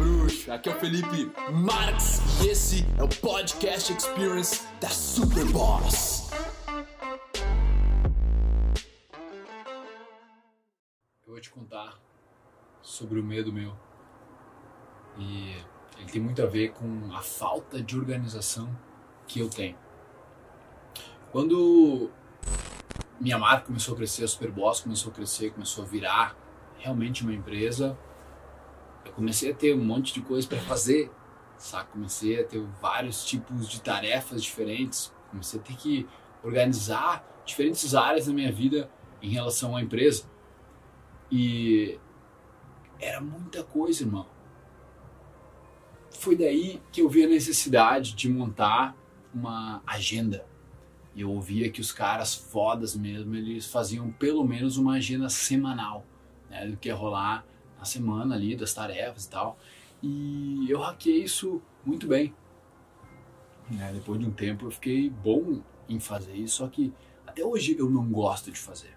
bruxo? Aqui é o Felipe Marx e esse é o Podcast Experience da Superboss. Eu vou te contar sobre o medo meu. E ele tem muito a ver com a falta de organização que eu tenho. Quando minha marca começou a crescer, a Superboss começou a crescer, começou a virar realmente uma empresa, eu comecei a ter um monte de coisa para fazer, sabe? Comecei a ter vários tipos de tarefas diferentes, comecei a ter que organizar diferentes áreas da minha vida em relação à empresa. E era muita coisa, irmão. Foi daí que eu vi a necessidade de montar uma agenda. E eu ouvia que os caras fodas mesmo, eles faziam pelo menos uma agenda semanal, né, do que ia rolar na semana ali, das tarefas e tal. E eu hackeei isso muito bem. Né, depois de um tempo eu fiquei bom em fazer isso, só que até hoje eu não gosto de fazer.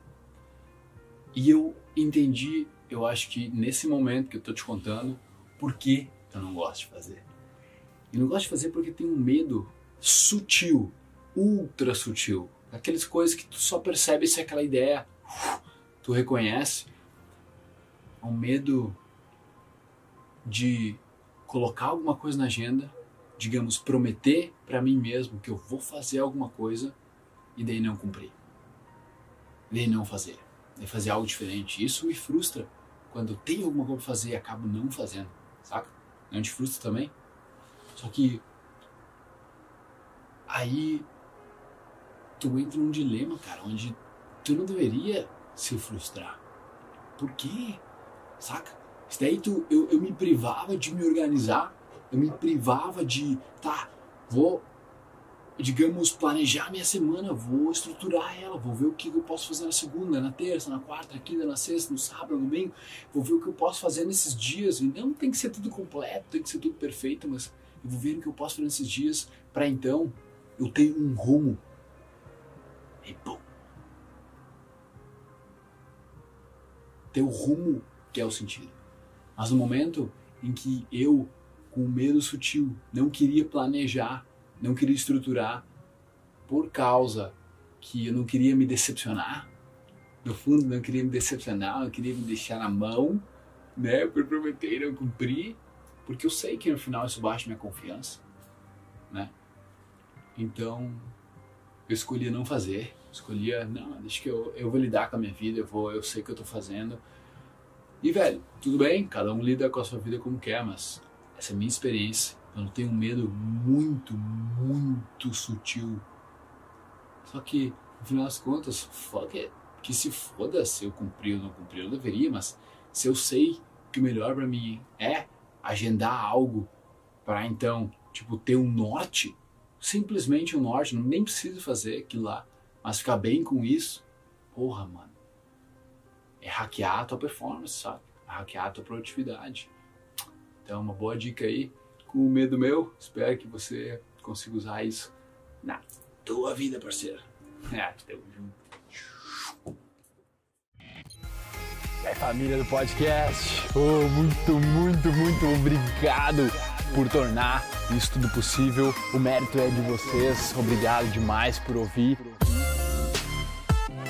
E eu entendi, eu acho que nesse momento que eu tô te contando, por que eu não gosto de fazer. E não gosto de fazer porque tem um medo sutil, ultra sutil. Aquelas coisas que tu só percebe se aquela ideia tu reconhece. É um medo de colocar alguma coisa na agenda, digamos, prometer para mim mesmo que eu vou fazer alguma coisa e daí não cumprir. Daí não fazer e fazer algo diferente. Isso me frustra quando eu tenho alguma coisa para fazer e acabo não fazendo, saca? Não te frustra também? Só que aí tu entra num dilema, cara, onde tu não deveria se frustrar. Por quê? Saca? Isso daí tu, eu, eu me privava de me organizar, eu me privava de, tá, vou digamos, planejar minha semana, vou estruturar ela, vou ver o que eu posso fazer na segunda, na terça, na quarta, na quinta, na sexta, no sábado, no domingo, vou ver o que eu posso fazer nesses dias. E não tem que ser tudo completo, tem que ser tudo perfeito, mas eu vou ver o que eu posso fazer nesses dias para então eu ter um rumo. E pum. Ter o rumo que é o sentido. Mas no momento em que eu, com medo sutil, não queria planejar não queria estruturar por causa que eu não queria me decepcionar. No fundo, não queria me decepcionar, não queria me deixar na mão, né, por prometer e não cumprir, porque eu sei que no final isso baixa minha confiança, né? Então, eu escolhia não fazer, escolhia, não, deixa que eu, eu vou lidar com a minha vida, eu vou, eu sei o que eu tô fazendo. E velho, tudo bem, cada um lida com a sua vida como quer, mas essa é a minha experiência eu não tenho um medo muito, muito sutil. Só que, no final das contas, fuck it. Que se foda se eu cumprir ou não cumprir, eu deveria, mas se eu sei que o melhor para mim é agendar algo para então, tipo, ter um norte, simplesmente um norte, não nem preciso fazer aquilo lá, mas ficar bem com isso, porra, mano. É hackear a tua performance, sabe? É hackear a tua produtividade. Então, uma boa dica aí com medo meu. Espero que você consiga usar isso na tua vida, parceiro. É, tamo junto. E aí, família do podcast, oh, muito, muito, muito obrigado por tornar isso tudo possível. O mérito é de vocês. Obrigado demais por ouvir.